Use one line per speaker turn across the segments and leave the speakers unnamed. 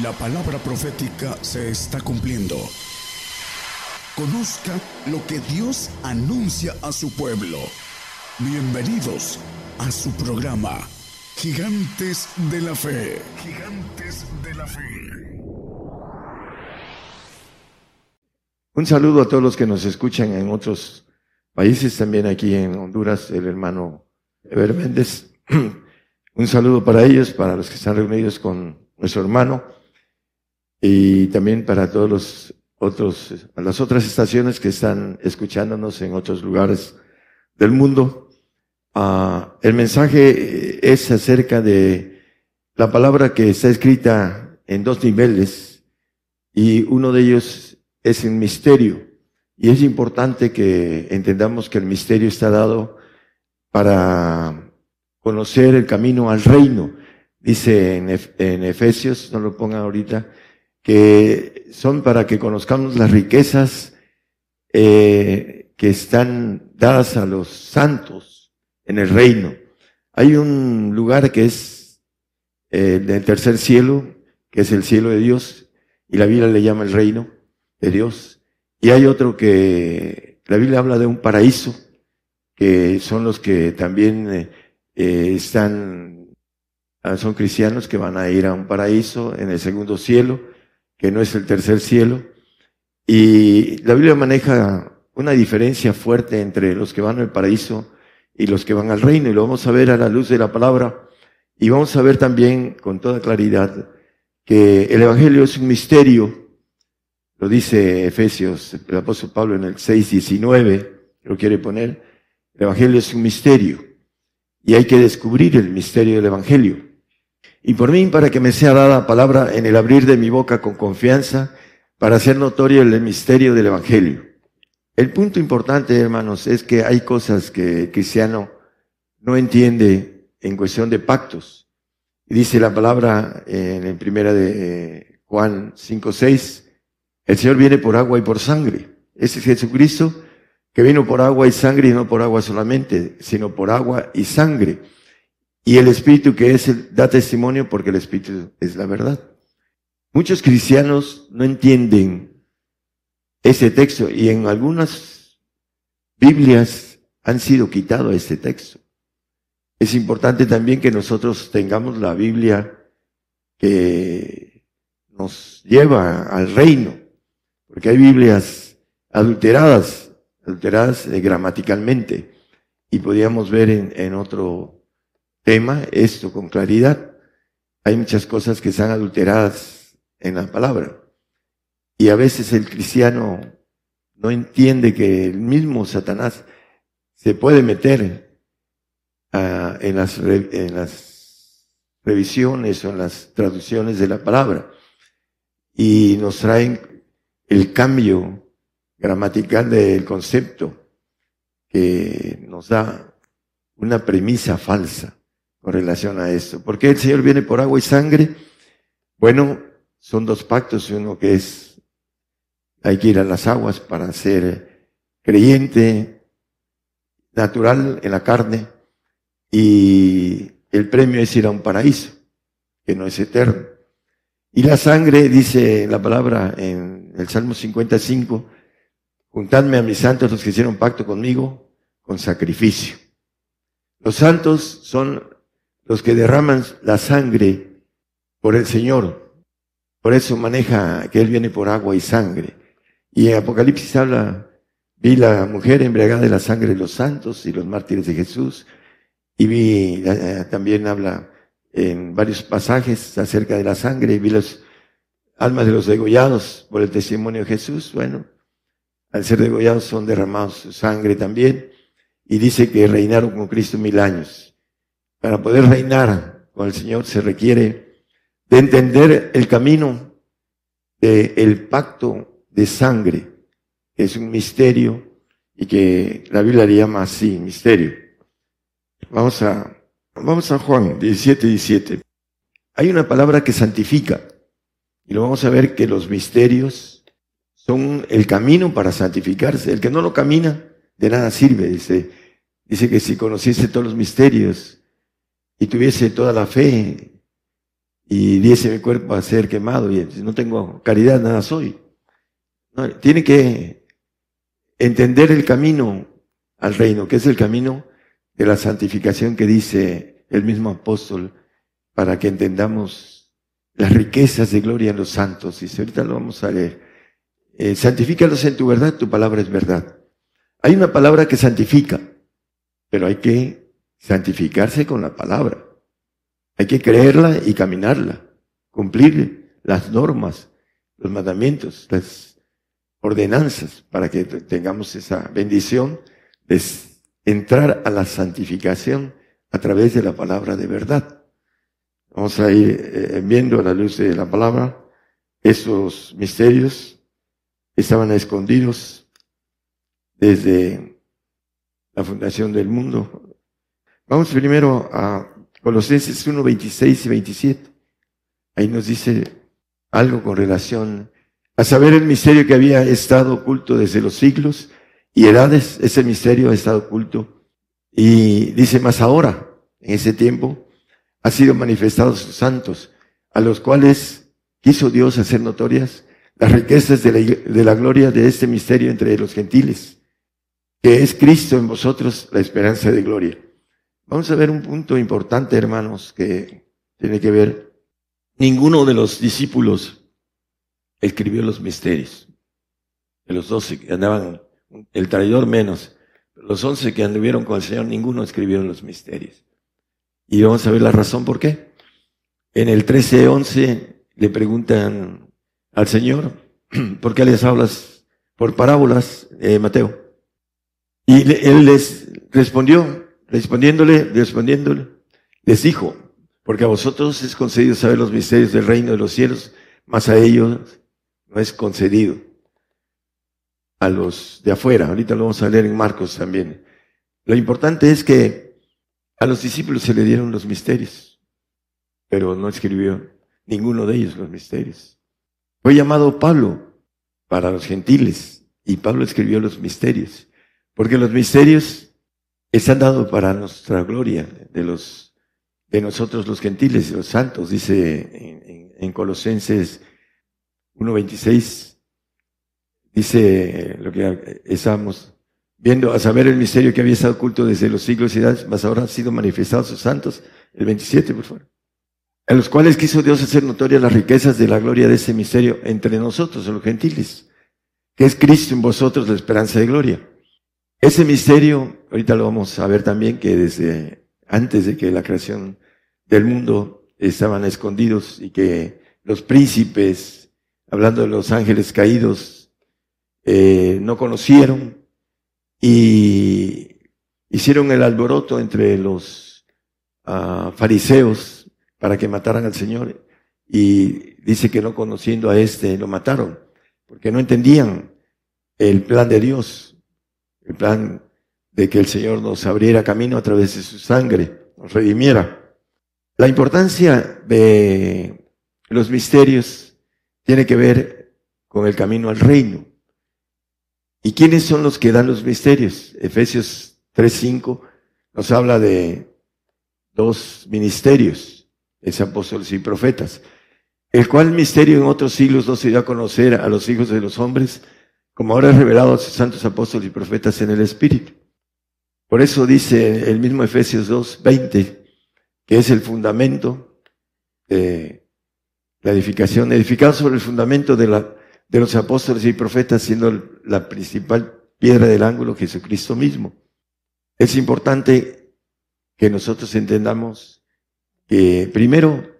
La palabra profética se está cumpliendo. Conozca lo que Dios anuncia a su pueblo. Bienvenidos a su programa, Gigantes de la Fe. Gigantes de la Fe.
Un saludo a todos los que nos escuchan en otros países, también aquí en Honduras, el hermano Eber Méndez. Un saludo para ellos, para los que están reunidos con nuestro hermano y también para todos los otros, las otras estaciones que están escuchándonos en otros lugares del mundo. Ah, el mensaje es acerca de la palabra que está escrita en dos niveles y uno de ellos es el misterio. Y es importante que entendamos que el misterio está dado para conocer el camino al reino. Dice en Efesios, no lo pongan ahorita, que son para que conozcamos las riquezas eh, que están dadas a los santos en el reino. Hay un lugar que es eh, del tercer cielo, que es el cielo de Dios, y la Biblia le llama el reino de Dios. Y hay otro que la Biblia habla de un paraíso, que son los que también eh, eh están, son cristianos que van a ir a un paraíso en el segundo cielo que no es el tercer cielo. Y la Biblia maneja una diferencia fuerte entre los que van al paraíso y los que van al reino, y lo vamos a ver a la luz de la palabra. Y vamos a ver también con toda claridad que el Evangelio es un misterio, lo dice Efesios, el apóstol Pablo en el 6.19, lo quiere poner, el Evangelio es un misterio y hay que descubrir el misterio del Evangelio y por mí para que me sea dada palabra en el abrir de mi boca con confianza para hacer notorio el misterio del Evangelio. El punto importante, hermanos, es que hay cosas que el cristiano no entiende en cuestión de pactos. Dice la palabra en el primera de eh, Juan 5, 6, el Señor viene por agua y por sangre. Ese es Jesucristo que vino por agua y sangre y no por agua solamente, sino por agua y sangre. Y el Espíritu que es, el, da testimonio porque el Espíritu es la verdad. Muchos cristianos no entienden ese texto y en algunas Biblias han sido quitado este texto. Es importante también que nosotros tengamos la Biblia que nos lleva al reino, porque hay Biblias adulteradas, adulteradas eh, gramaticalmente, y podríamos ver en, en otro tema esto con claridad. Hay muchas cosas que están adulteradas en la palabra. Y a veces el cristiano no entiende que el mismo Satanás se puede meter ah, en, las en las revisiones o en las traducciones de la palabra y nos traen el cambio gramatical del concepto que nos da una premisa falsa con relación a esto. ¿Por qué el Señor viene por agua y sangre? Bueno, son dos pactos, uno que es, hay que ir a las aguas para ser creyente, natural en la carne, y el premio es ir a un paraíso, que no es eterno. Y la sangre, dice la palabra en el Salmo 55, juntadme a mis santos los que hicieron pacto conmigo con sacrificio. Los santos son los que derraman la sangre por el Señor. Por eso maneja que Él viene por agua y sangre. Y en Apocalipsis habla, vi la mujer embriagada de la sangre de los santos y los mártires de Jesús. Y vi, eh, también habla en varios pasajes acerca de la sangre. Y vi las almas de los degollados por el testimonio de Jesús. Bueno, al ser degollados son derramados su sangre también. Y dice que reinaron con Cristo mil años. Para poder reinar con el Señor se requiere de entender el camino del pacto de sangre, que es un misterio y que la Biblia le llama así, misterio. Vamos a, vamos a Juan 17, 17. Hay una palabra que santifica y lo vamos a ver que los misterios son el camino para santificarse. El que no lo camina, de nada sirve. Dice, dice que si conociese todos los misterios y tuviese toda la fe y diese mi cuerpo a ser quemado y no tengo caridad, nada soy. tiene que entender el camino al reino, que es el camino de la santificación que dice el mismo apóstol, para que entendamos las riquezas de gloria en los santos. Y ahorita lo vamos a leer. Eh, santifícalos en tu verdad, tu palabra es verdad. Hay una palabra que santifica, pero hay que santificarse con la palabra. Hay que creerla y caminarla, cumplir las normas, los mandamientos, las ordenanzas, para que tengamos esa bendición de entrar a la santificación a través de la palabra de verdad. Vamos a ir eh, viendo a la luz de la palabra esos misterios estaban escondidos desde la fundación del mundo. Vamos primero a Colosenses 1, 26 y 27. Ahí nos dice algo con relación a saber el misterio que había estado oculto desde los siglos y edades. Ese misterio ha estado oculto. Y dice más ahora, en ese tiempo, ha sido manifestado sus santos, a los cuales quiso Dios hacer notorias las riquezas de la, de la gloria de este misterio entre los gentiles, que es Cristo en vosotros la esperanza de gloria. Vamos a ver un punto importante, hermanos, que tiene que ver. Ninguno de los discípulos escribió los misterios. De los doce que andaban, el traidor menos, los once que anduvieron con el Señor, ninguno escribieron los misterios. Y vamos a ver la razón por qué. En el 13-11 le preguntan al Señor, ¿por qué les hablas por parábolas, eh, Mateo? Y él les respondió, respondiéndole, respondiéndole, les dijo, porque a vosotros es concedido saber los misterios del reino de los cielos, mas a ellos no es concedido. A los de afuera, ahorita lo vamos a leer en Marcos también. Lo importante es que a los discípulos se le dieron los misterios, pero no escribió ninguno de ellos los misterios. Fue llamado Pablo para los gentiles y Pablo escribió los misterios, porque los misterios están dados para nuestra gloria de los de nosotros los gentiles, los santos, dice en, en Colosenses 1.26, dice lo que estamos viendo, a saber el misterio que había estado oculto desde los siglos y edades, mas ahora han sido manifestados sus santos, el 27, por favor a los cuales quiso Dios hacer notorias las riquezas de la gloria de ese misterio entre nosotros, los gentiles, que es Cristo en vosotros la esperanza de gloria. Ese misterio, ahorita lo vamos a ver también, que desde antes de que la creación del mundo estaban escondidos y que los príncipes, hablando de los ángeles caídos, eh, no conocieron y hicieron el alboroto entre los ah, fariseos para que mataran al Señor. Y dice que no conociendo a este lo mataron, porque no entendían el plan de Dios, el plan de que el Señor nos abriera camino a través de su sangre, nos redimiera. La importancia de los misterios tiene que ver con el camino al reino. ¿Y quiénes son los que dan los misterios? Efesios 3.5 nos habla de dos ministerios es apóstoles y profetas, el cual misterio en otros siglos no se dio a conocer a los hijos de los hombres, como ahora es revelado a sus santos apóstoles y profetas en el Espíritu. Por eso dice el mismo Efesios 2, 20, que es el fundamento de la edificación, edificado sobre el fundamento de, la, de los apóstoles y profetas, siendo la principal piedra del ángulo Jesucristo mismo. Es importante que nosotros entendamos primero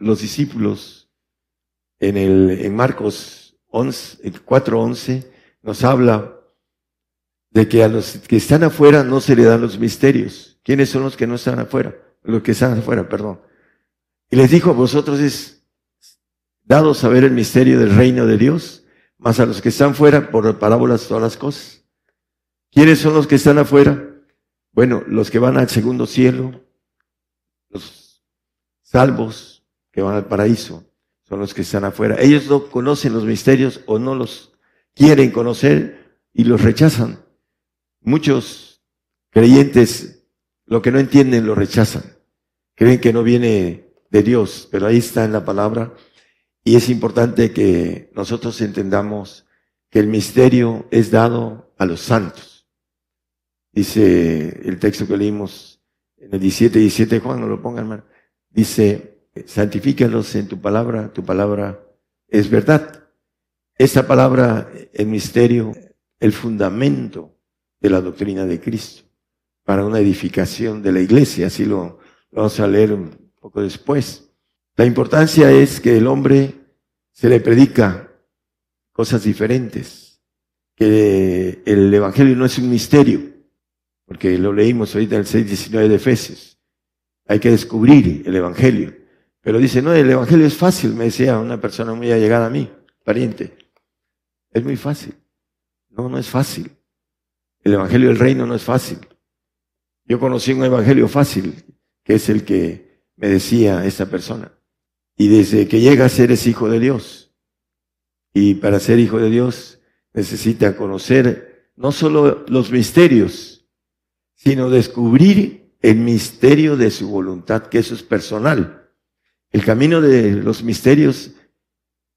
los discípulos en, el, en Marcos 11, 4.11 nos habla de que a los que están afuera no se le dan los misterios. ¿Quiénes son los que no están afuera? Los que están afuera, perdón. Y les dijo, a vosotros es dado saber el misterio del reino de Dios, más a los que están fuera por parábolas todas las cosas. ¿Quiénes son los que están afuera? Bueno, los que van al segundo cielo, los salvos que van al paraíso son los que están afuera. Ellos no conocen los misterios o no los quieren conocer y los rechazan. Muchos creyentes lo que no entienden lo rechazan. Creen que no viene de Dios, pero ahí está en la palabra y es importante que nosotros entendamos que el misterio es dado a los santos. Dice el texto que leímos en el 17, 17, Juan, no lo pongan mal. Dice, santifícalos en tu palabra, tu palabra es verdad. Esta palabra, el misterio, el fundamento de la doctrina de Cristo para una edificación de la iglesia, así lo, vamos a leer un poco después. La importancia es que el hombre se le predica cosas diferentes, que el Evangelio no es un misterio, porque lo leímos ahorita en el 6.19 de Efesios. Hay que descubrir el Evangelio. Pero dice, no, el Evangelio es fácil, me decía una persona muy allegada a mí, pariente. Es muy fácil. No, no es fácil. El Evangelio del Reino no es fácil. Yo conocí un Evangelio fácil, que es el que me decía esa persona. Y desde que llegas eres hijo de Dios. Y para ser hijo de Dios necesita conocer no solo los misterios, sino descubrir el misterio de su voluntad, que eso es personal. El camino de los misterios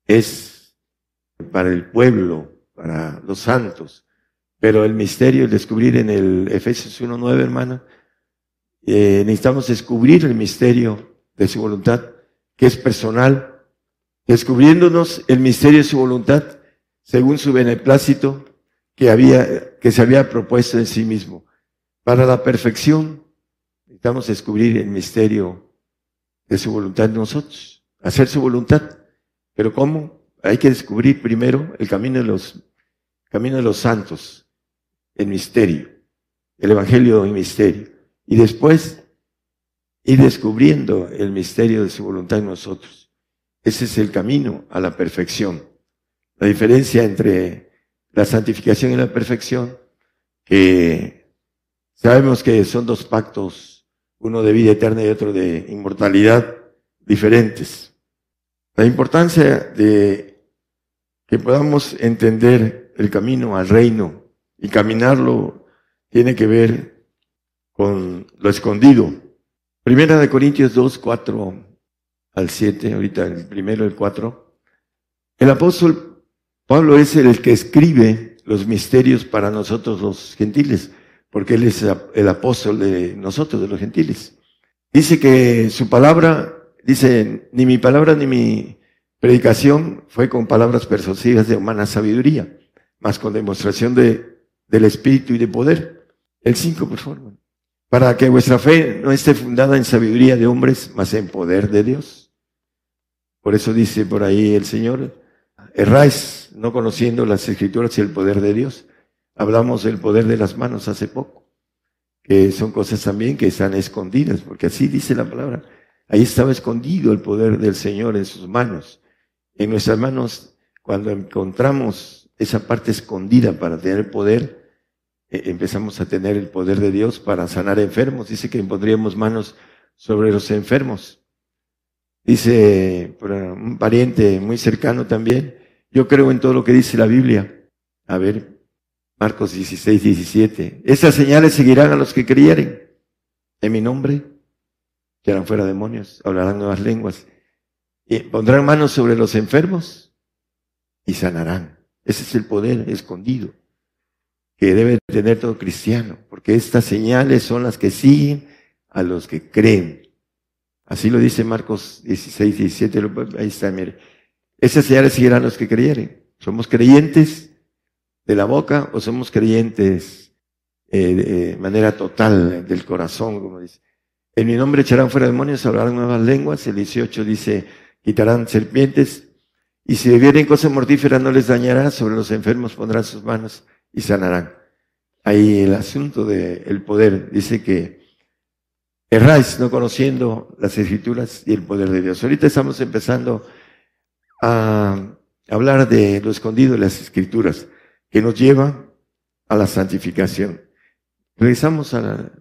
es para el pueblo, para los santos, pero el misterio, el descubrir en el Efesios 1.9, hermano, eh, necesitamos descubrir el misterio de su voluntad, que es personal, descubriéndonos el misterio de su voluntad según su beneplácito que había, que se había propuesto en sí mismo. Para la perfección, necesitamos descubrir el misterio de su voluntad en nosotros, hacer su voluntad. Pero ¿cómo? Hay que descubrir primero el camino de los, camino de los santos, el misterio, el evangelio en misterio. Y después ir descubriendo el misterio de su voluntad en nosotros. Ese es el camino a la perfección. La diferencia entre la santificación y la perfección, que sabemos que son dos pactos, uno de vida eterna y otro de inmortalidad, diferentes. La importancia de que podamos entender el camino al reino y caminarlo tiene que ver con lo escondido. Primera de Corintios 2, 4 al 7, ahorita el primero, el 4. El apóstol Pablo es el que escribe los misterios para nosotros los gentiles, porque él es el apóstol de nosotros, de los gentiles. Dice que su palabra, dice, ni mi palabra ni mi predicación fue con palabras persuasivas de humana sabiduría, más con demostración de, del espíritu y de poder. El 5, por favor para que vuestra fe no esté fundada en sabiduría de hombres, mas en poder de Dios. Por eso dice por ahí el Señor, erráis no conociendo las escrituras y el poder de Dios. Hablamos del poder de las manos hace poco, que son cosas también que están escondidas, porque así dice la palabra. Ahí estaba escondido el poder del Señor en sus manos. En nuestras manos, cuando encontramos esa parte escondida para tener poder, eh, empezamos a tener el poder de Dios para sanar enfermos. Dice que pondríamos manos sobre los enfermos. Dice un pariente muy cercano también, yo creo en todo lo que dice la Biblia. A ver, Marcos 16, 17. Esas señales seguirán a los que creyeren en mi nombre, que harán fuera demonios, hablarán nuevas lenguas, y pondrán manos sobre los enfermos y sanarán. Ese es el poder escondido que debe tener todo cristiano, porque estas señales son las que siguen a los que creen. Así lo dice Marcos 16, 17, ahí está, mire. Esas señales seguirán a los que creyeren. ¿Somos creyentes de la boca o somos creyentes eh, de manera total del corazón, como dice? En mi nombre echarán fuera demonios, hablarán nuevas lenguas. El 18 dice, quitarán serpientes. Y si bebieren cosa mortífera no les dañará, sobre los enfermos pondrán sus manos y sanarán. Ahí el asunto del poder dice que erráis no conociendo las escrituras y el poder de Dios. Ahorita estamos empezando a hablar de lo escondido de las escrituras, que nos lleva a la santificación. Regresamos a la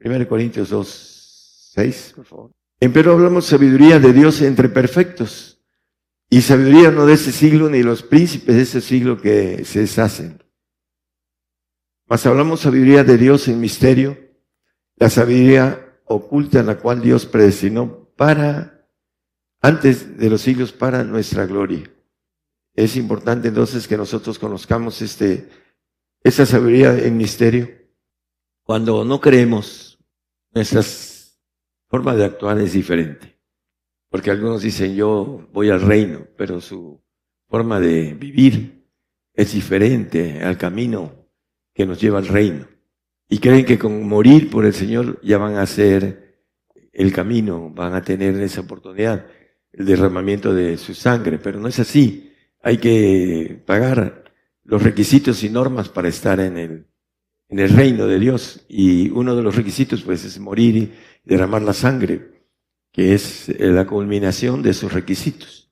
1 Corintios 2, 6, por favor. Pero hablamos sabiduría de Dios entre perfectos. Y sabiduría no de ese siglo ni los príncipes de ese siglo que se deshacen. Mas hablamos sabiduría de Dios en misterio, la sabiduría oculta en la cual Dios predestinó para, antes de los siglos, para nuestra gloria. Es importante entonces que nosotros conozcamos este, esta sabiduría en misterio. Cuando no creemos, nuestra forma de actuar es diferente. Porque algunos dicen, yo voy al reino, pero su forma de vivir es diferente al camino que nos lleva al reino. Y creen que con morir por el Señor ya van a hacer el camino, van a tener esa oportunidad, el derramamiento de su sangre, pero no es así. Hay que pagar los requisitos y normas para estar en el, en el reino de Dios. Y uno de los requisitos pues es morir y derramar la sangre, que es la culminación de esos requisitos.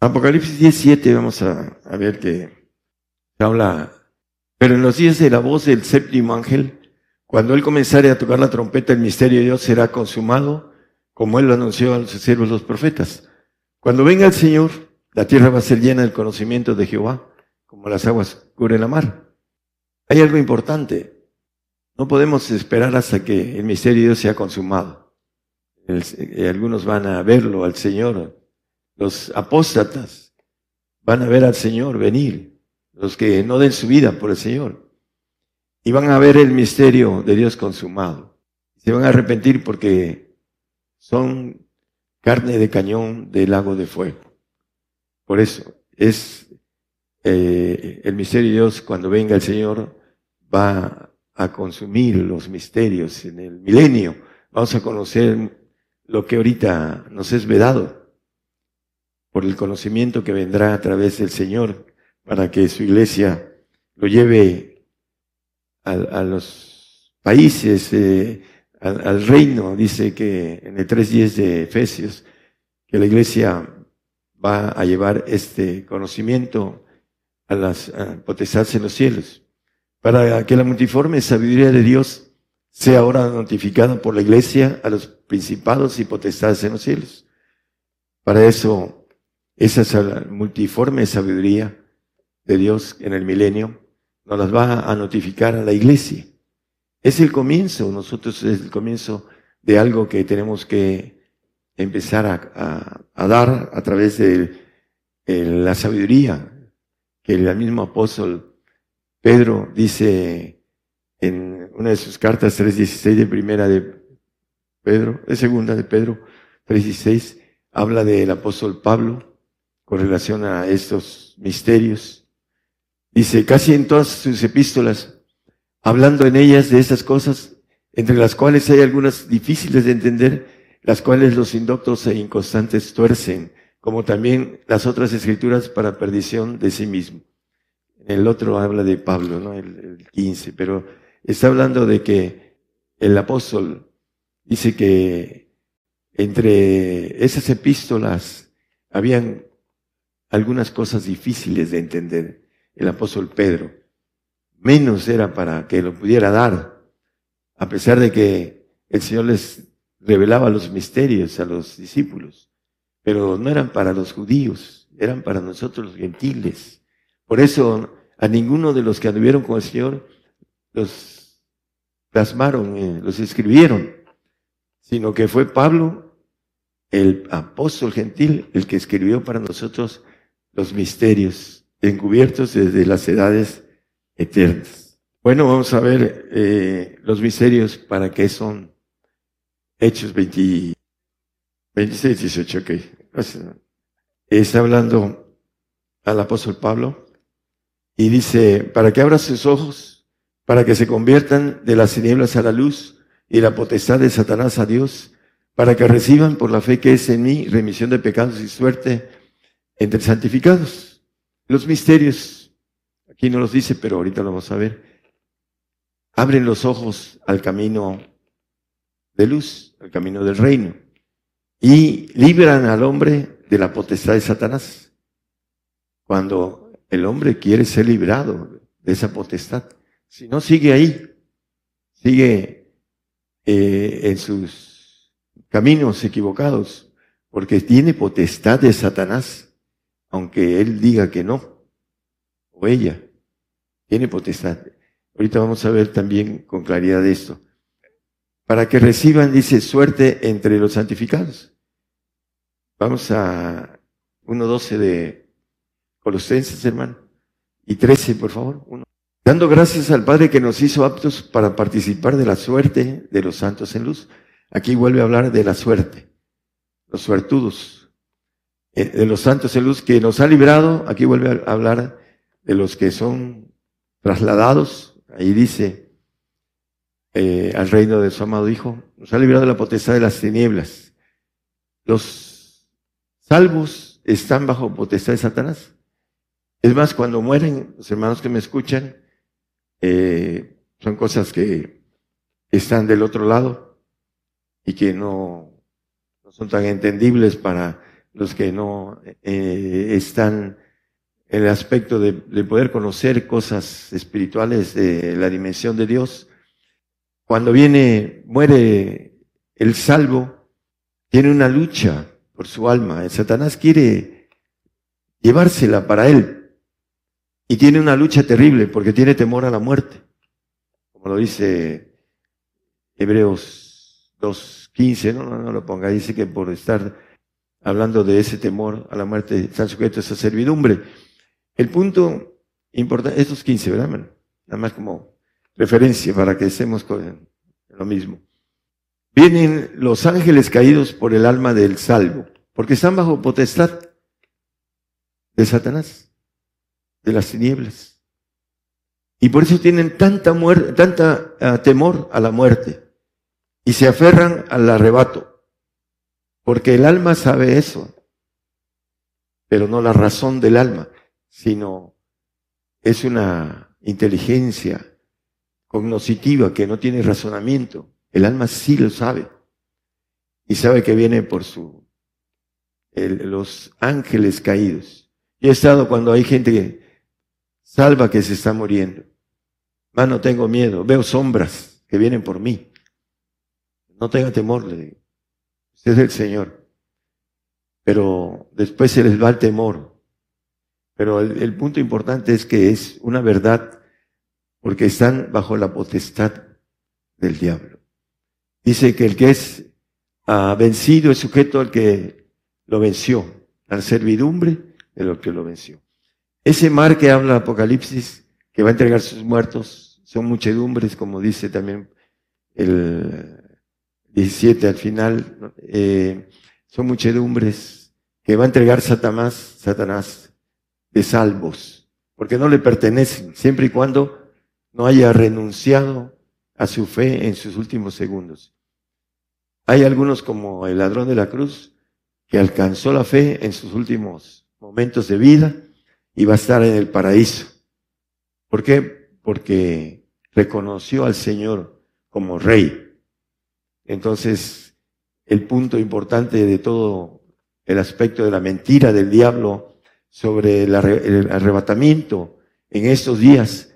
Apocalipsis 17 vamos a, ver que habla pero en los días de la voz del séptimo ángel, cuando él comenzare a tocar la trompeta, el misterio de Dios será consumado, como él lo anunció a los siervos los profetas. Cuando venga el Señor, la tierra va a ser llena del conocimiento de Jehová, como las aguas cubren la mar. Hay algo importante. No podemos esperar hasta que el misterio de Dios sea consumado. Eh, algunos van a verlo al Señor. Los apóstatas van a ver al Señor venir los que no den su vida por el Señor. Y van a ver el misterio de Dios consumado. Se van a arrepentir porque son carne de cañón del lago de fuego. Por eso es eh, el misterio de Dios cuando venga el Señor va a consumir los misterios en el milenio. Vamos a conocer lo que ahorita nos es vedado por el conocimiento que vendrá a través del Señor para que su iglesia lo lleve a, los países, eh, al, reino. Dice que en el 3.10 de Efesios, que la iglesia va a llevar este conocimiento a las potestades en los cielos, para que la multiforme sabiduría de Dios sea ahora notificada por la iglesia a los principados y potestades en los cielos. Para eso, esa multiforme sabiduría de Dios en el milenio, nos las va a notificar a la iglesia. Es el comienzo, nosotros es el comienzo de algo que tenemos que empezar a, dar a través de la sabiduría que el mismo apóstol Pedro dice en una de sus cartas 3.16 de primera de Pedro, de segunda de Pedro 3.16, habla del apóstol Pablo con relación a estos misterios Dice, casi en todas sus epístolas, hablando en ellas de esas cosas, entre las cuales hay algunas difíciles de entender, las cuales los indoctos e inconstantes tuercen, como también las otras escrituras para perdición de sí mismo. El otro habla de Pablo, ¿no? El, el 15, pero está hablando de que el apóstol dice que entre esas epístolas habían algunas cosas difíciles de entender el apóstol Pedro. Menos era para que lo pudiera dar, a pesar de que el Señor les revelaba los misterios a los discípulos, pero no eran para los judíos, eran para nosotros los gentiles. Por eso a ninguno de los que anduvieron con el Señor los plasmaron, eh, los escribieron, sino que fue Pablo, el apóstol gentil, el que escribió para nosotros los misterios encubiertos desde las edades eternas. Bueno, vamos a ver eh, los misterios para qué son Hechos 20, 26, 18, ok. Está hablando al apóstol Pablo y dice, para que abra sus ojos, para que se conviertan de las tinieblas a la luz y la potestad de Satanás a Dios, para que reciban por la fe que es en mí remisión de pecados y suerte entre santificados. Los misterios, aquí no los dice, pero ahorita lo vamos a ver, abren los ojos al camino de luz, al camino del reino, y libran al hombre de la potestad de Satanás. Cuando el hombre quiere ser librado de esa potestad, si no sigue ahí, sigue eh, en sus caminos equivocados, porque tiene potestad de Satanás aunque él diga que no, o ella, tiene potestad. Ahorita vamos a ver también con claridad esto. para que reciban, dice, suerte entre los santificados. Vamos a 1.12 de Colosenses, hermano. Y 13, por favor. Uno. Dando gracias al Padre que nos hizo aptos para participar de la suerte de los santos en luz. Aquí vuelve a hablar de la suerte, los suertudos, eh, de los santos en luz que nos ha librado. Aquí vuelve a hablar de los que son trasladados. Ahí dice, eh, al reino de su amado Hijo. Nos ha librado de la potestad de las tinieblas. Los salvos están bajo potestad de Satanás. Es más, cuando mueren, los hermanos que me escuchan, eh, son cosas que están del otro lado y que no, son tan entendibles para los que no eh, están en el aspecto de, de poder conocer cosas espirituales de la dimensión de Dios cuando viene, muere el salvo, tiene una lucha por su alma. El Satanás quiere llevársela para él. Y tiene una lucha terrible porque tiene temor a la muerte. Como lo dice Hebreos 2.15, no, no, no lo ponga, dice que por estar hablando de ese temor a la muerte están sujetos a servidumbre. El punto importante, estos 15, ¿verdad? Nada más como referencia para que estemos con lo mismo. Vienen los ángeles caídos por el alma del salvo, porque están bajo potestad de Satanás, de las tinieblas. Y por eso tienen tanta muerte, tanta ah, temor a la muerte y se aferran al arrebato, porque el alma sabe eso, pero no la razón del alma, sino es una inteligencia cognoscitiva que no tiene razonamiento. El alma sí lo sabe. Y sabe que viene por su, los ángeles caídos. Yo he estado cuando hay gente que salva que se está muriendo. Más no tengo miedo. Veo sombras que vienen por mí. No tenga temor, le digo. Usted es el Señor. Pero después se les va el temor. Pero el punto importante es que es una verdad porque están bajo la potestad del diablo. Dice que el que es ah, vencido es sujeto al que lo venció, a la servidumbre de lo que lo venció. Ese mar que habla Apocalipsis, que va a entregar sus muertos, son muchedumbres, como dice también el 17 al final, eh, son muchedumbres que va a entregar Satanás, Satanás de salvos, porque no le pertenecen, siempre y cuando no haya renunciado a su fe en sus últimos segundos. Hay algunos como el ladrón de la cruz que alcanzó la fe en sus últimos momentos de vida y va a estar en el paraíso. ¿Por qué? Porque reconoció al Señor como rey. Entonces, el punto importante de todo el aspecto de la mentira del diablo sobre el arrebatamiento en estos días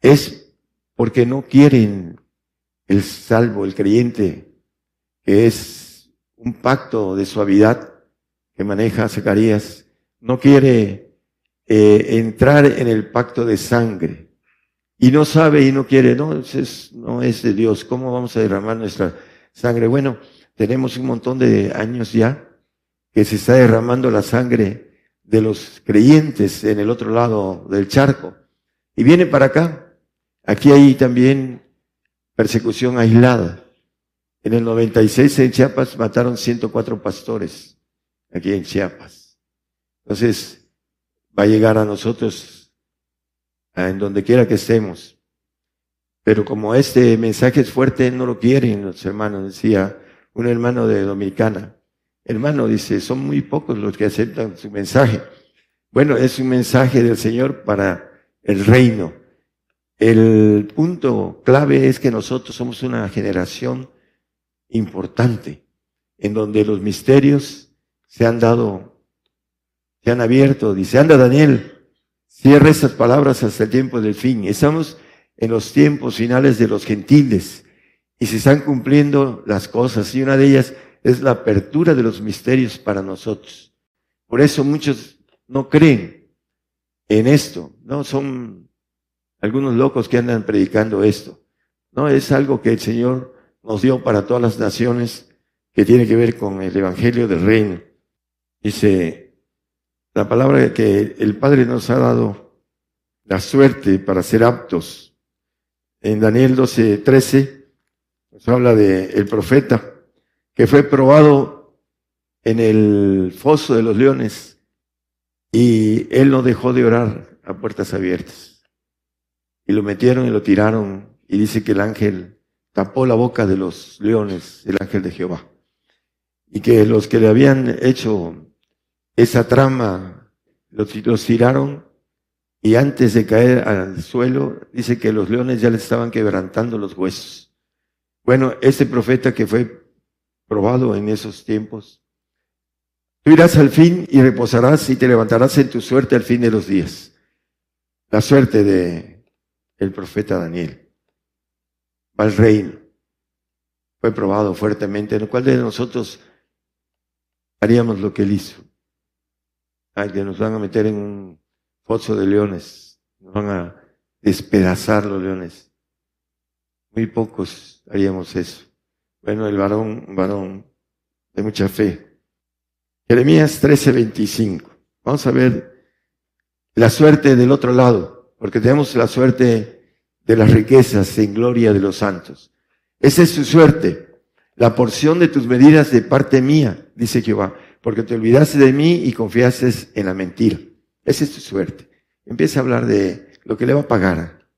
es porque no quieren el salvo, el creyente, que es un pacto de suavidad que maneja Zacarías, no quiere eh, entrar en el pacto de sangre y no sabe y no quiere, no, es, no es de Dios, ¿cómo vamos a derramar nuestra sangre? Bueno, tenemos un montón de años ya que se está derramando la sangre de los creyentes en el otro lado del charco y viene para acá Aquí hay también persecución aislada. En el 96 en Chiapas mataron 104 pastores, aquí en Chiapas. Entonces, va a llegar a nosotros, en donde quiera que estemos. Pero como este mensaje es fuerte, no lo quieren los hermanos, decía un hermano de Dominicana. Hermano, dice, son muy pocos los que aceptan su mensaje. Bueno, es un mensaje del Señor para el reino. El punto clave es que nosotros somos una generación importante en donde los misterios se han dado, se han abierto. Dice, anda Daniel, cierra esas palabras hasta el tiempo del fin. Estamos en los tiempos finales de los gentiles y se están cumpliendo las cosas y una de ellas es la apertura de los misterios para nosotros. Por eso muchos no creen en esto, no son algunos locos que andan predicando esto. No, es algo que el Señor nos dio para todas las naciones que tiene que ver con el Evangelio del Reino. Dice la palabra que el Padre nos ha dado la suerte para ser aptos. En Daniel 12, 13 nos habla de el profeta que fue probado en el foso de los leones y él no dejó de orar a puertas abiertas. Y lo metieron y lo tiraron y dice que el ángel tapó la boca de los leones, el ángel de Jehová. Y que los que le habían hecho esa trama los, tiraron y antes de caer al suelo, dice que los leones ya le estaban quebrantando los huesos. Bueno, ese profeta que fue probado en esos tiempos, tú irás al fin y reposarás y te levantarás en tu suerte al fin de los días. La suerte de el profeta Daniel. Va al reino. Fue probado fuertemente. ¿En cuál de nosotros haríamos lo que él hizo? Que nos van a meter en un pozo de leones. Nos van a despedazar los leones. Muy pocos haríamos eso. Bueno, el varón, varón de mucha fe. Jeremías 13:25. Vamos a ver la suerte del otro lado, porque tenemos la suerte de las riquezas en gloria de los santos. Esa es su suerte, la porción de tus medidas de parte mía, dice Jehová, porque te olvidaste de mí y confiaste en la mentira. Esa es tu suerte. Empieza a hablar de lo que le va a pagar.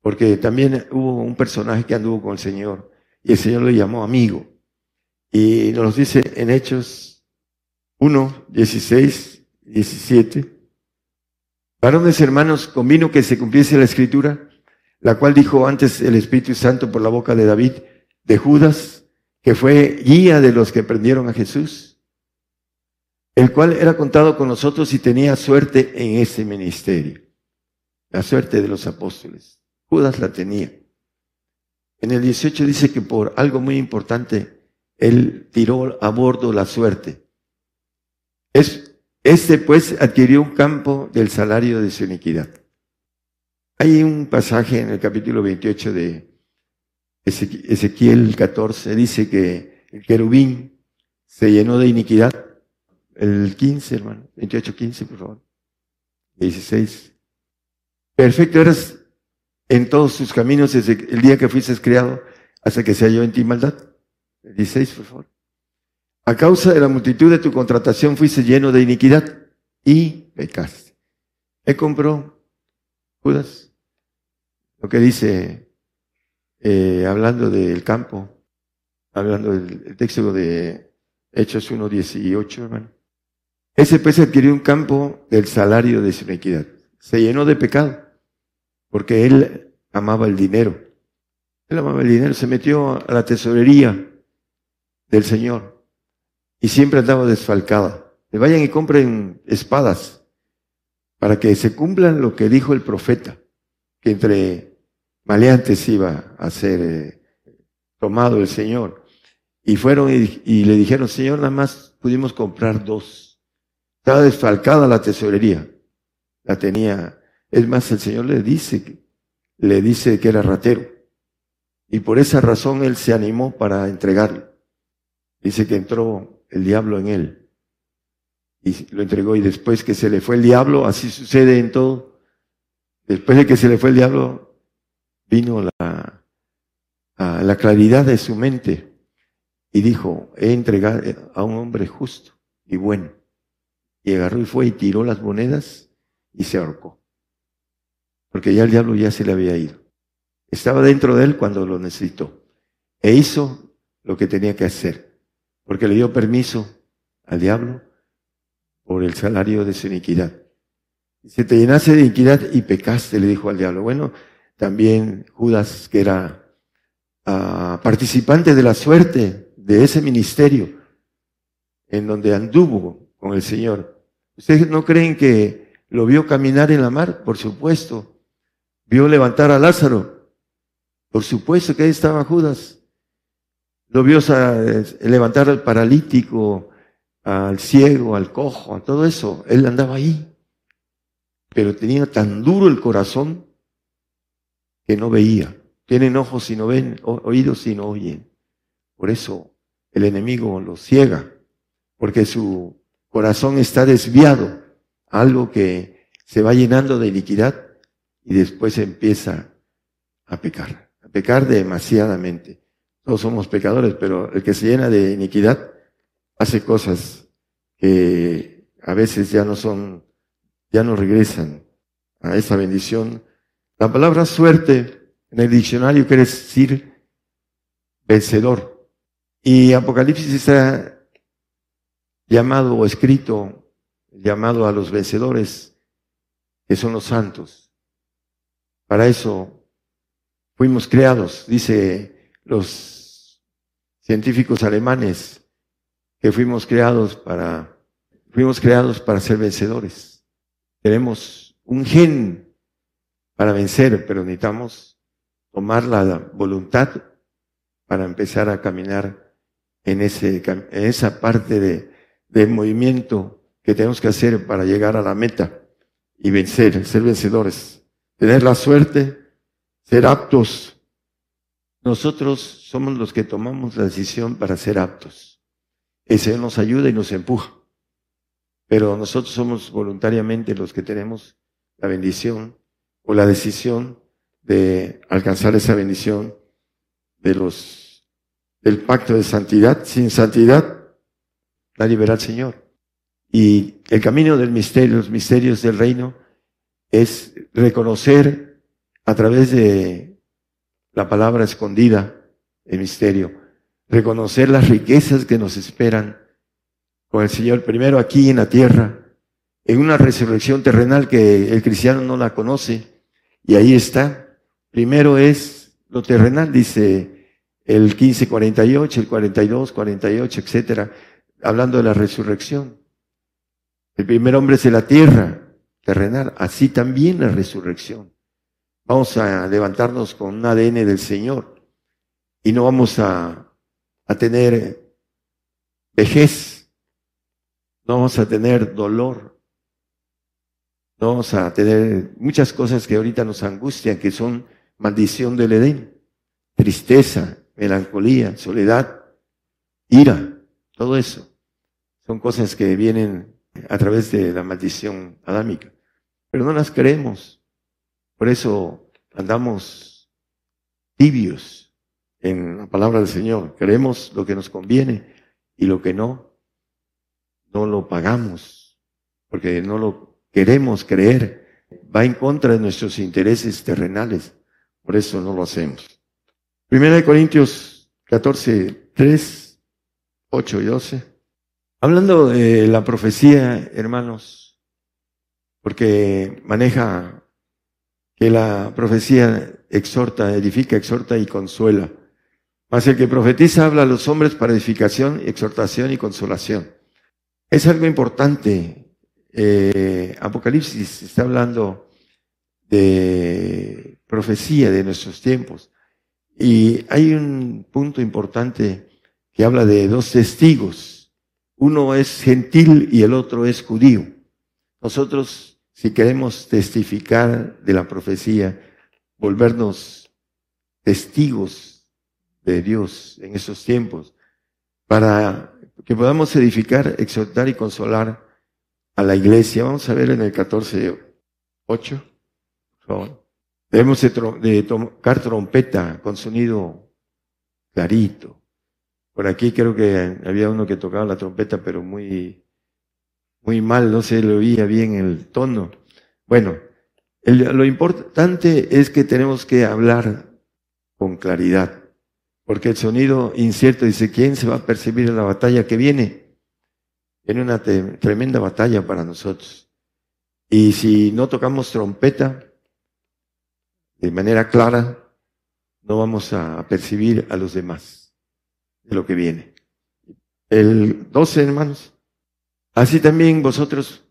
Porque también hubo un personaje que anduvo con el Señor y el Señor lo llamó amigo. Y nos dice en Hechos 1, 16, 17. Varones hermanos, convino que se cumpliese la escritura, la cual dijo antes el Espíritu Santo por la boca de David, de Judas, que fue guía de los que prendieron a Jesús el cual era contado con nosotros y tenía suerte en ese ministerio. La suerte de los apóstoles. Judas la tenía. En el 18 dice que por algo muy importante, él tiró a bordo la suerte. Es, este pues adquirió un campo del salario de su iniquidad. Hay un pasaje en el capítulo 28 de Ezequiel 14, dice que el querubín se llenó de iniquidad el 15, hermano. 28, 15, por favor. 16. Perfecto eras en todos tus caminos desde el día que fuiste criado hasta que se halló en ti maldad. 16, por favor. A causa de la multitud de tu contratación fuiste lleno de iniquidad y pecaste. Me compró Judas lo que dice, eh, hablando del campo, hablando del texto de Hechos 1.18, hermano. Ese pues adquirió un campo del salario de su iniquidad. Se llenó de pecado, porque él amaba el dinero. Él amaba el dinero, se metió a la tesorería del Señor y siempre andaba desfalcada. Le vayan y compren espadas para que se cumplan lo que dijo el profeta, que entre maleantes iba a ser eh, tomado el Señor. Y fueron y le dijeron, Señor, nada más pudimos comprar dos. Estaba desfalcada la tesorería. La tenía. Es más, el Señor le dice, le dice que era ratero. Y por esa razón él se animó para entregarlo. Dice que entró el diablo en él. Y lo entregó. Y después que se le fue el diablo, así sucede en todo. Después de que se le fue el diablo, vino la, la claridad de su mente. Y dijo, he entregado a un hombre justo y bueno y agarró y fue y tiró las monedas y se ahorcó. Porque ya el diablo ya se le había ido. Estaba dentro de él cuando lo necesitó. E hizo lo que tenía que hacer. Porque le dio permiso al diablo por el salario de su iniquidad. Se te llenaste de iniquidad y pecaste, le dijo al diablo. Bueno, también Judas, que era ah, participante de la suerte de ese ministerio, en donde anduvo con el Señor, ¿Ustedes no creen que lo vio caminar en la mar? Por supuesto. ¿Vio levantar a Lázaro? Por supuesto que ahí estaba Judas. Lo vio levantar al paralítico, al ciego, al cojo, a todo eso. Él andaba ahí. Pero tenía tan duro el corazón que no veía. tienen ojos y no ven, oídos y no oyen. Por eso el enemigo los ciega, porque su corazón está desviado algo que se va llenando de iniquidad y después empieza a pecar, a pecar demasiadamente. Todos somos pecadores, pero el que se llena de iniquidad hace cosas que a veces ya no son, ya no regresan a esa bendición. La palabra suerte en el diccionario quiere decir vencedor. Y Apocalipsis está llamado o escrito, llamado a los vencedores, que son los santos. Para eso fuimos creados, dice los científicos alemanes, que fuimos creados para, fuimos creados para ser vencedores. Tenemos un gen para vencer, pero necesitamos tomar la voluntad para empezar a caminar en, ese, en esa parte de, de movimiento que tenemos que hacer para llegar a la meta y vencer, ser vencedores. Tener la suerte ser aptos. Nosotros somos los que tomamos la decisión para ser aptos. El Señor nos ayuda y nos empuja. Pero nosotros somos voluntariamente los que tenemos la bendición o la decisión de alcanzar esa bendición de los del pacto de santidad. Sin santidad la libera el Señor. Y el camino del misterio, los misterios del reino, es reconocer a través de la palabra escondida, el misterio, reconocer las riquezas que nos esperan con el Señor, primero aquí en la tierra, en una resurrección terrenal que el cristiano no la conoce, y ahí está. Primero es lo terrenal, dice el 1548, el 42, 48, etcétera, hablando de la resurrección. El primer hombre es de la tierra terrenal, así también la resurrección. Vamos a levantarnos con un ADN del Señor y no vamos a, a tener vejez, no vamos a tener dolor, no vamos a tener muchas cosas que ahorita nos angustian, que son maldición del Edén, tristeza, melancolía, soledad, ira, todo eso. Son cosas que vienen a través de la maldición adámica, pero no las creemos. Por eso andamos tibios en la palabra del Señor. Queremos lo que nos conviene y lo que no, no lo pagamos, porque no lo queremos creer. Va en contra de nuestros intereses terrenales. Por eso no lo hacemos. Primera de Corintios 14, 3, 8 y 12. Hablando de la profecía, hermanos, porque maneja que la profecía exhorta, edifica, exhorta y consuela. Mas el que profetiza habla a los hombres para edificación, exhortación y consolación. Es algo importante. Eh, Apocalipsis está hablando de profecía de nuestros tiempos. Y hay un punto importante que habla de dos testigos. Uno es gentil y el otro es judío. Nosotros si queremos testificar de la profecía, volvernos testigos de Dios en esos tiempos, para que podamos edificar, exhortar y consolar a la iglesia. Vamos a ver en el 14, 8, Debemos de, tocar trompeta con sonido clarito. Por aquí creo que había uno que tocaba la trompeta, pero muy muy mal, no se le oía bien el tono. Bueno, lo importante es que tenemos que hablar con claridad, porque el sonido incierto dice, ¿quién se va a percibir en la batalla que viene? Viene una tremenda batalla para nosotros. Y si no tocamos trompeta de manera clara, no vamos a percibir a los demás de lo que viene. El 12, hermanos. Así también vosotros,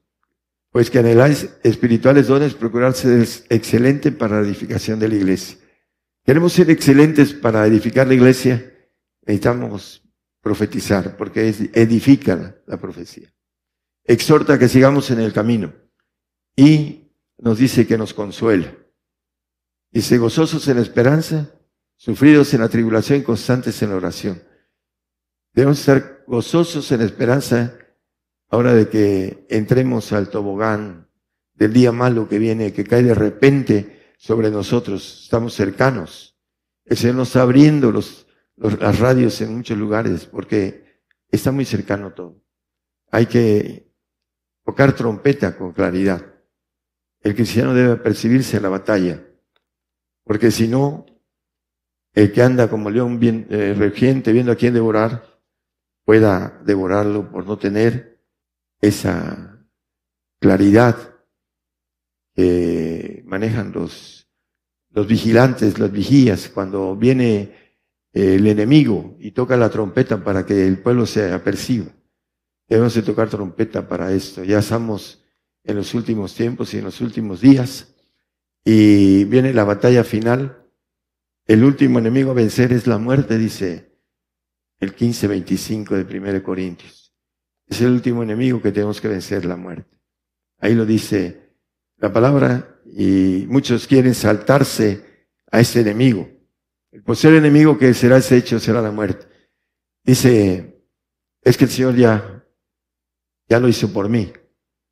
pues que anheláis espirituales dones, procurad ser excelente para la edificación de la iglesia. Queremos ser excelentes para edificar la iglesia, necesitamos profetizar, porque edifica la profecía. Exhorta que sigamos en el camino y nos dice que nos consuela. Dice, gozosos en la esperanza, sufridos en la tribulación, constantes en la oración. Debemos estar gozosos en esperanza ahora de que entremos al tobogán del día malo que viene, que cae de repente sobre nosotros. Estamos cercanos. El Señor nos está abriendo las radios en muchos lugares porque está muy cercano todo. Hay que tocar trompeta con claridad. El cristiano debe percibirse en la batalla, porque si no, el que anda como león bien, eh, viendo a quién devorar, pueda devorarlo por no tener esa claridad que manejan los, los vigilantes, las vigías, cuando viene el enemigo y toca la trompeta para que el pueblo se aperciba. Debemos de tocar trompeta para esto. Ya estamos en los últimos tiempos y en los últimos días y viene la batalla final. El último enemigo a vencer es la muerte, dice el 15-25 de 1 Corintios. Es el último enemigo que tenemos que vencer, la muerte. Ahí lo dice la palabra y muchos quieren saltarse a ese enemigo. El posible enemigo que será ese hecho será la muerte. Dice, es que el Señor ya, ya lo hizo por mí.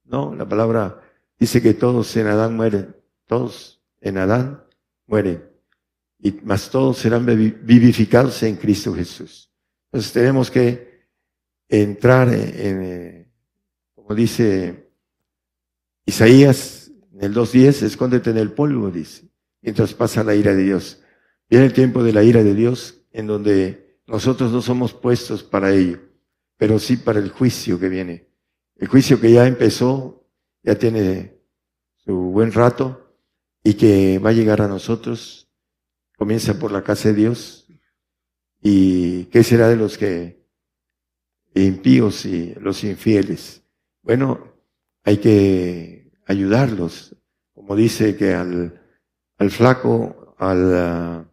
No, la palabra dice que todos en Adán mueren, todos en Adán mueren, y más todos serán vivificados en Cristo Jesús. Entonces tenemos que entrar en, eh, como dice Isaías en el 2.10, escóndete en el polvo, dice, mientras pasa la ira de Dios. Viene el tiempo de la ira de Dios en donde nosotros no somos puestos para ello, pero sí para el juicio que viene. El juicio que ya empezó, ya tiene su buen rato y que va a llegar a nosotros. Comienza por la casa de Dios, ¿Y qué será de los que impíos y los infieles? Bueno, hay que ayudarlos, como dice que al, al flaco, al, ah,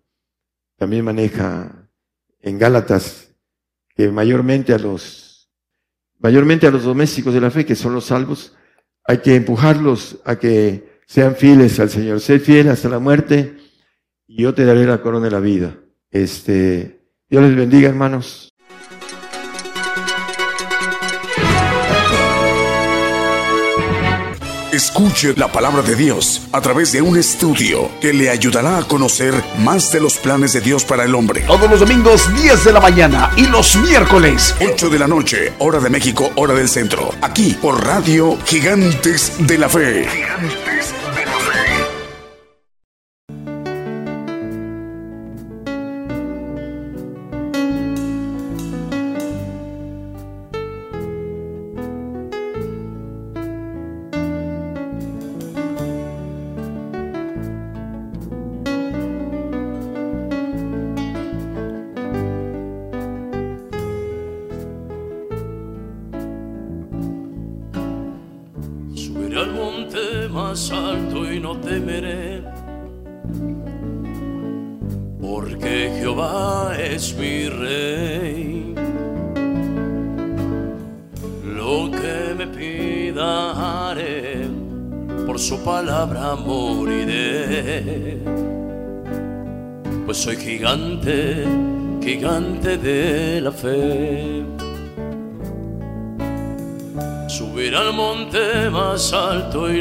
también maneja en Gálatas, que mayormente a los, mayormente a los domésticos de la fe, que son los salvos, hay que empujarlos a que sean fieles al Señor. Sé fiel hasta la muerte y yo te daré la corona de la vida. Este, Dios les bendiga, hermanos.
Escuche la palabra de Dios a través de un estudio que le ayudará a conocer más de los planes de Dios para el hombre.
Todos los domingos 10 de la mañana y los miércoles
8 de la noche, hora de México, hora del centro. Aquí por Radio Gigantes de la Fe.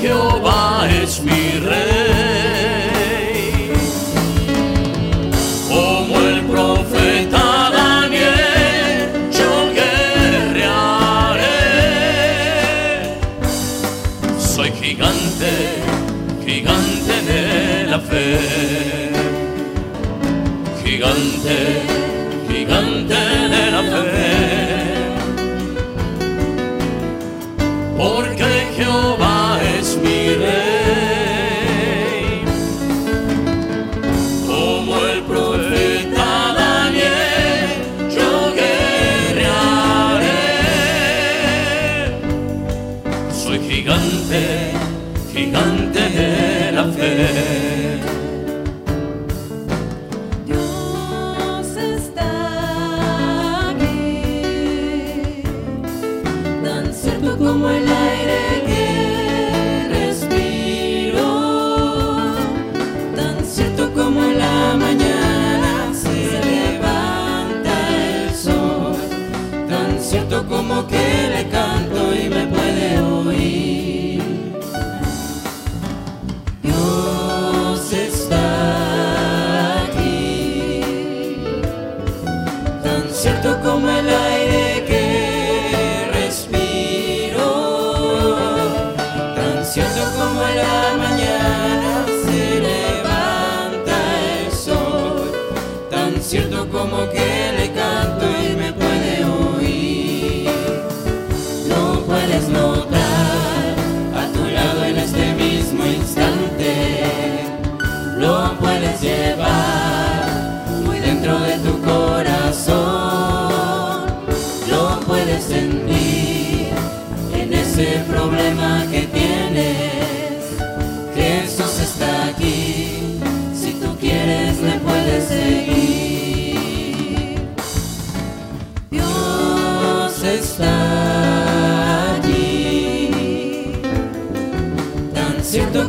Jehová es mi rey.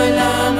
wala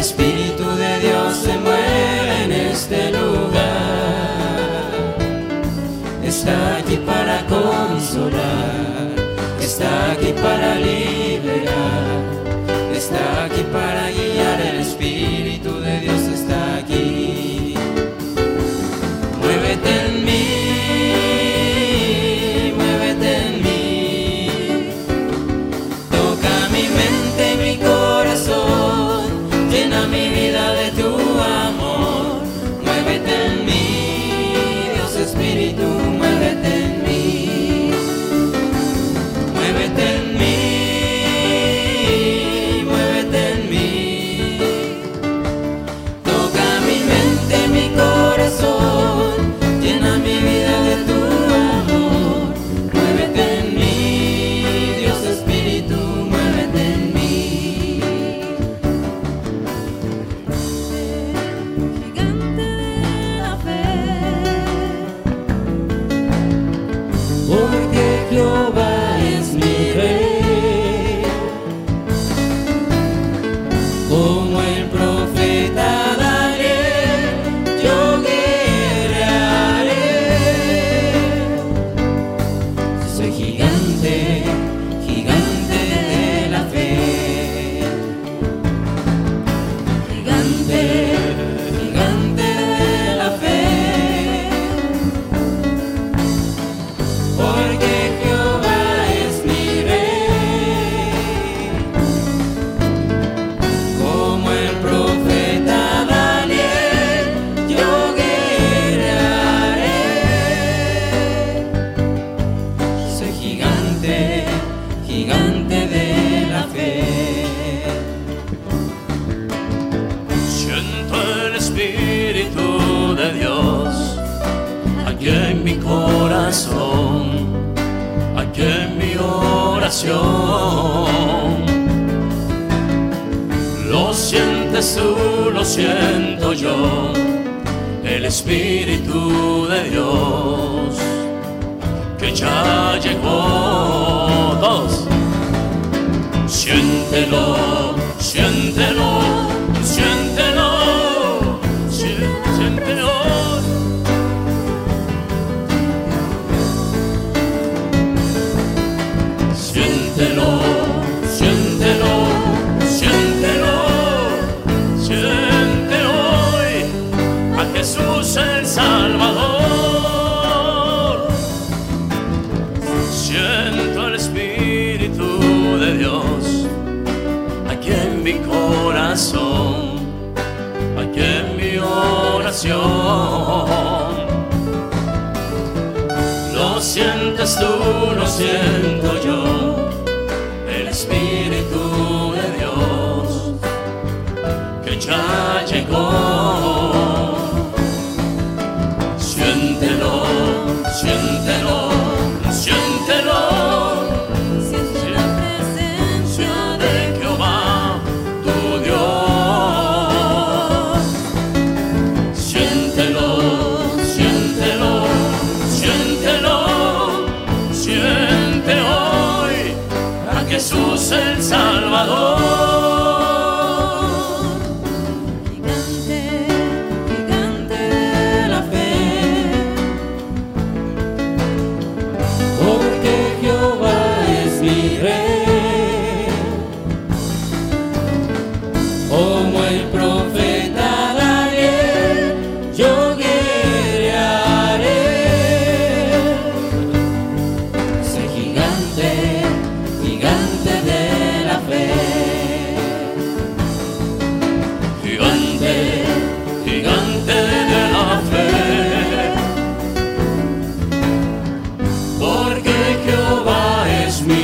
Espíritu de Dios se mueve en este lugar. Está aquí para consolar, está aquí para liberar, está aquí para guiar el Espíritu.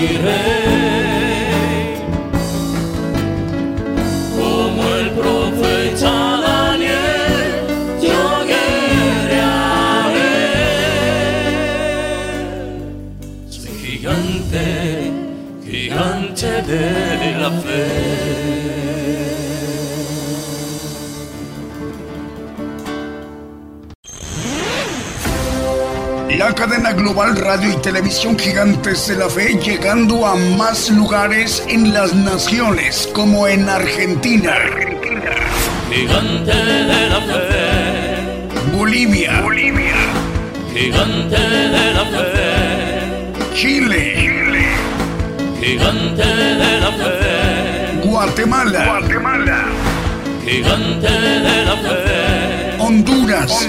Es
cadena global radio y televisión gigantes de la fe llegando a más lugares en las naciones como en Argentina,
Gigante de la fe,
Bolivia,
gigante de la fe,
Chile,
gigante de la fe,
Guatemala,
gigante de la fe,
Honduras,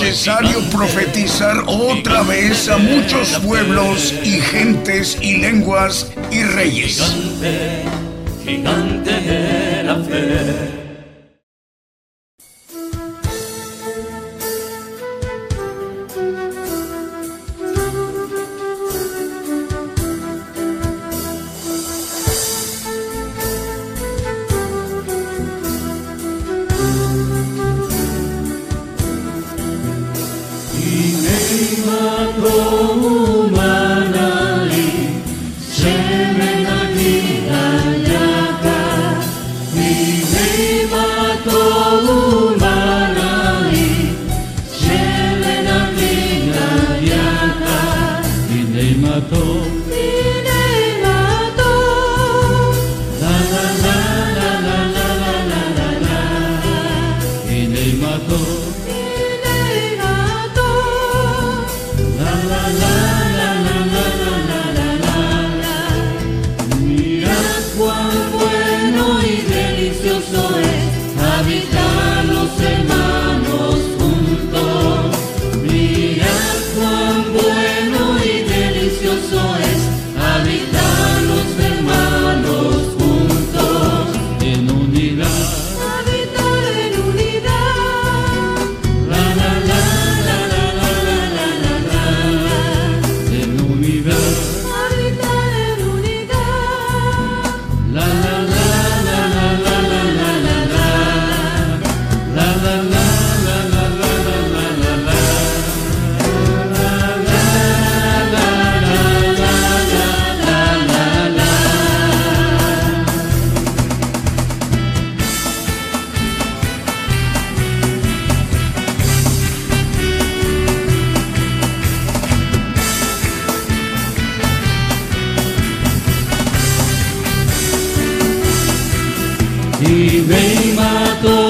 necesario profetizar otra vez a muchos pueblos y gentes y lenguas y reyes.
Gigante, gigante de la fe.
e me
matou.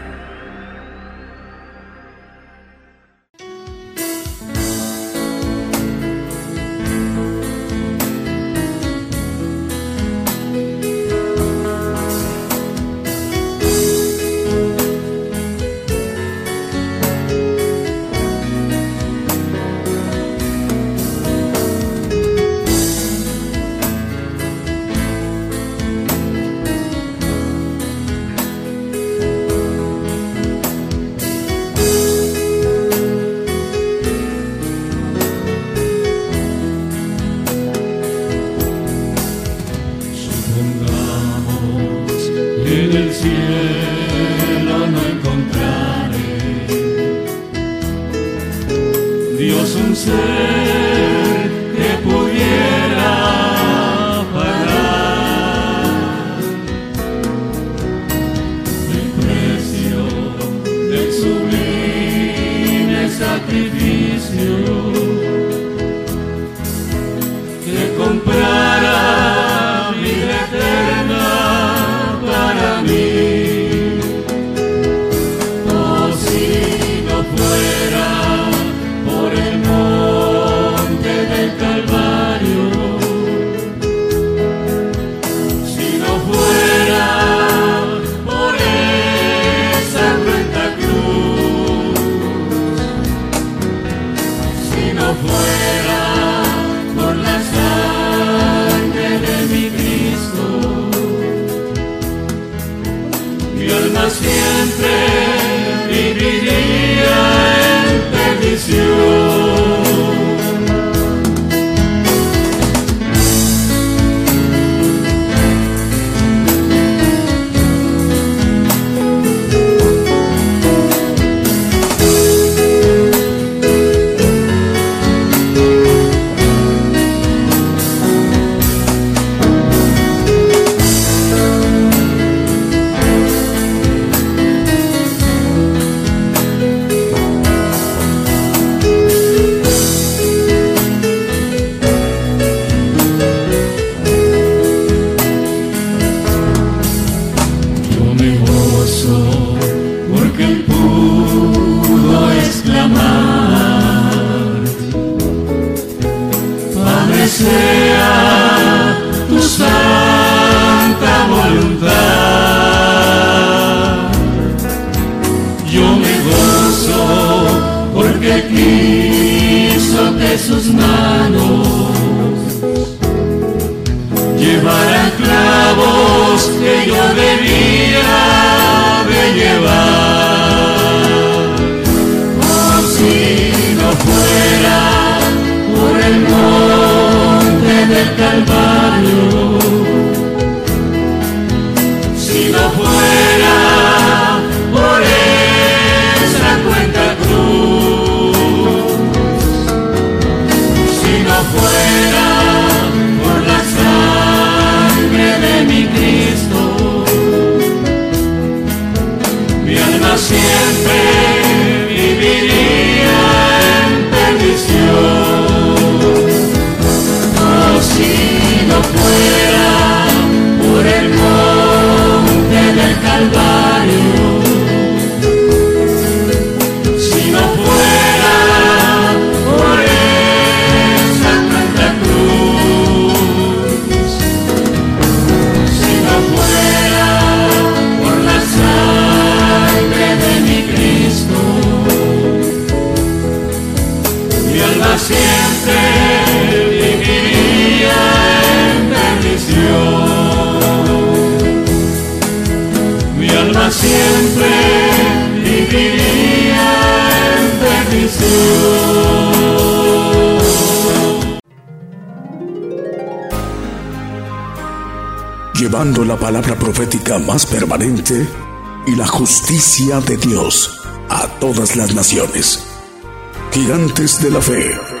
Permanente y la justicia de Dios a todas las naciones. Gigantes de la fe.